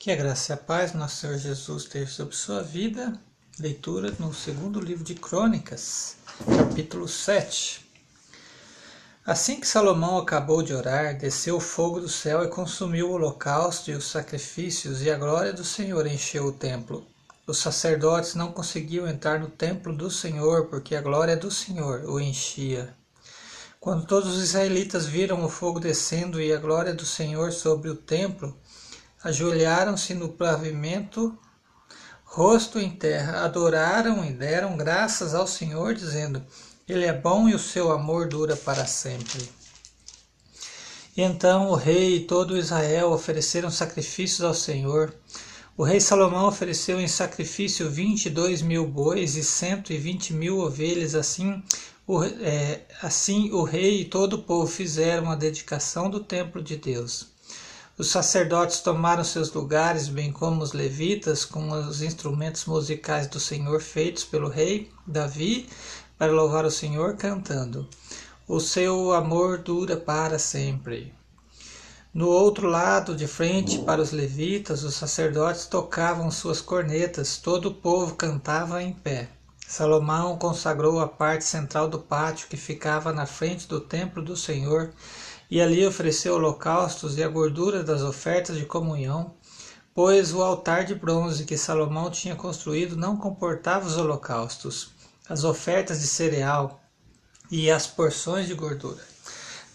Que a graça e a paz do nosso Senhor Jesus esteja sobre sua vida. Leitura no segundo livro de Crônicas, capítulo 7. Assim que Salomão acabou de orar, desceu o fogo do céu e consumiu o holocausto e os sacrifícios, e a glória do Senhor encheu o templo. Os sacerdotes não conseguiam entrar no templo do Senhor, porque a glória do Senhor o enchia. Quando todos os israelitas viram o fogo descendo e a glória do Senhor sobre o templo, ajoelharam-se no pavimento, rosto em terra, adoraram e deram graças ao Senhor, dizendo: Ele é bom e o seu amor dura para sempre. E então o rei e todo Israel ofereceram sacrifícios ao Senhor. O rei Salomão ofereceu em sacrifício vinte e dois mil bois e cento e vinte mil ovelhas, assim o, é, assim o rei e todo o povo fizeram a dedicação do templo de Deus. Os sacerdotes tomaram seus lugares, bem como os levitas, com os instrumentos musicais do Senhor feitos pelo rei Davi, para louvar o Senhor cantando. O seu amor dura para sempre. No outro lado, de frente para os levitas, os sacerdotes tocavam suas cornetas, todo o povo cantava em pé. Salomão consagrou a parte central do pátio que ficava na frente do templo do Senhor, e ali ofereceu holocaustos e a gordura das ofertas de comunhão, pois o altar de bronze que Salomão tinha construído não comportava os holocaustos, as ofertas de cereal e as porções de gordura.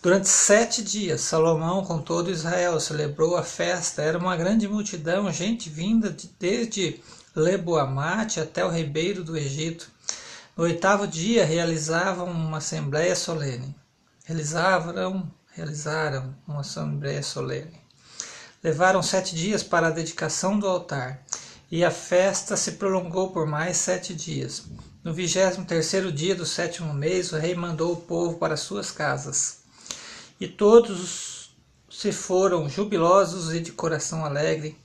Durante sete dias, Salomão, com todo Israel, celebrou a festa. Era uma grande multidão, gente vinda de, desde Leboamate até o ribeiro do Egito. No oitavo dia realizavam uma assembleia solene. Realizaram, realizaram uma assembleia solene. Levaram sete dias para a dedicação do altar, e a festa se prolongou por mais sete dias. No vigésimo terceiro dia do sétimo mês, o rei mandou o povo para suas casas. E todos se foram jubilosos e de coração alegre,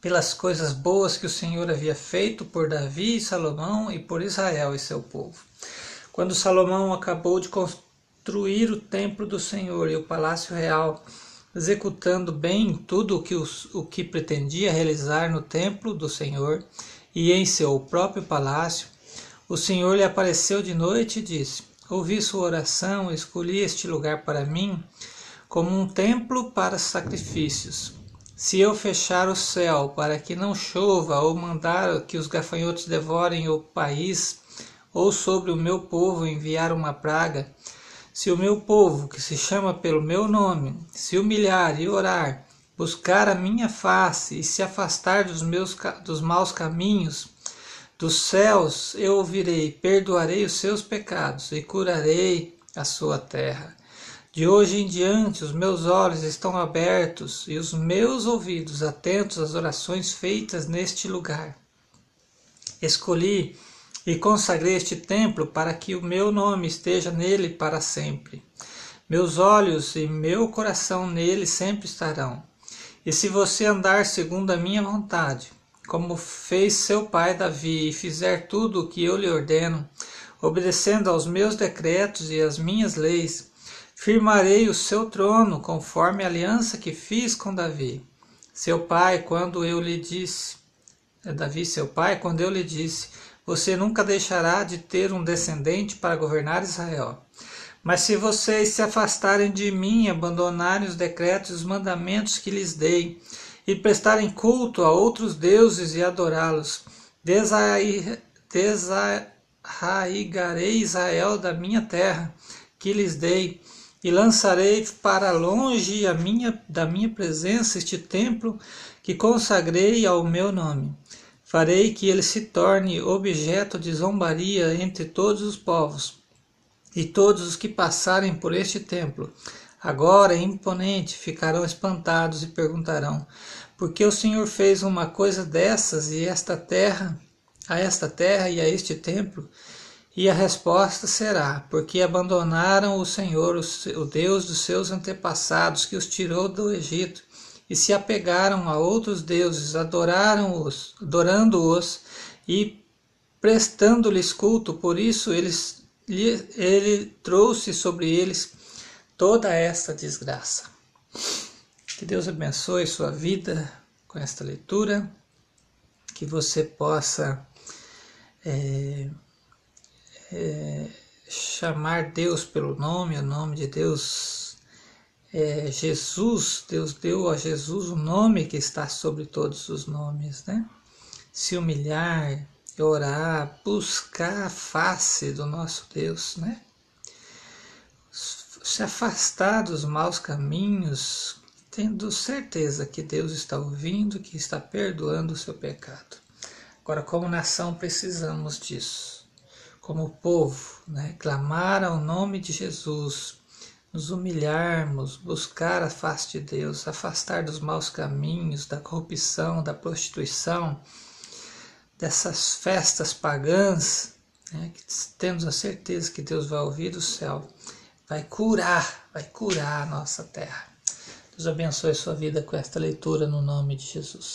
pelas coisas boas que o Senhor havia feito por Davi e Salomão e por Israel e seu povo. Quando Salomão acabou de construir o templo do Senhor e o palácio real, executando bem tudo o que, os, o que pretendia realizar no templo do Senhor e em seu próprio palácio, o Senhor lhe apareceu de noite e disse: Ouvi sua oração, escolhi este lugar para mim como um templo para sacrifícios. Se eu fechar o céu para que não chova, ou mandar que os gafanhotos devorem o país, ou sobre o meu povo enviar uma praga, se o meu povo, que se chama pelo meu nome, se humilhar e orar, buscar a minha face e se afastar dos meus dos maus caminhos, dos céus eu ouvirei, perdoarei os seus pecados e curarei a sua terra. De hoje em diante os meus olhos estão abertos e os meus ouvidos atentos às orações feitas neste lugar. Escolhi e consagrei este templo para que o meu nome esteja nele para sempre. Meus olhos e meu coração nele sempre estarão. E se você andar segundo a minha vontade, como fez seu pai Davi, e fizer tudo o que eu lhe ordeno, obedecendo aos meus decretos e às minhas leis, Firmarei o seu trono conforme a aliança que fiz com Davi, seu pai, quando eu lhe disse, é Davi, seu pai, quando eu lhe disse: Você nunca deixará de ter um descendente para governar Israel. Mas se vocês se afastarem de mim, abandonarem os decretos e os mandamentos que lhes dei, e prestarem culto a outros deuses e adorá-los, desarraigarei Israel da minha terra que lhes dei e lançarei para longe a minha, da minha presença este templo que consagrei ao meu nome. Farei que ele se torne objeto de zombaria entre todos os povos, e todos os que passarem por este templo, agora imponente, ficarão espantados e perguntarão: por que o Senhor fez uma coisa dessas e esta terra, a esta terra e a este templo? E a resposta será: porque abandonaram o Senhor, o Deus dos seus antepassados, que os tirou do Egito, e se apegaram a outros deuses, adoraram-os, adorando-os e prestando-lhes culto. Por isso eles, ele trouxe sobre eles toda esta desgraça. Que Deus abençoe sua vida, com esta leitura, que você possa é, é, chamar Deus pelo nome, o nome de Deus é Jesus, Deus deu a Jesus o nome que está sobre todos os nomes, né? Se humilhar, orar, buscar a face do nosso Deus, né? Se afastar dos maus caminhos, tendo certeza que Deus está ouvindo, que está perdoando o seu pecado. Agora, como nação, precisamos disso. Como povo, né? clamar ao nome de Jesus, nos humilharmos, buscar a face de Deus, afastar dos maus caminhos, da corrupção, da prostituição, dessas festas pagãs, né, que temos a certeza que Deus vai ouvir do céu, vai curar, vai curar a nossa terra. Deus abençoe sua vida com esta leitura no nome de Jesus.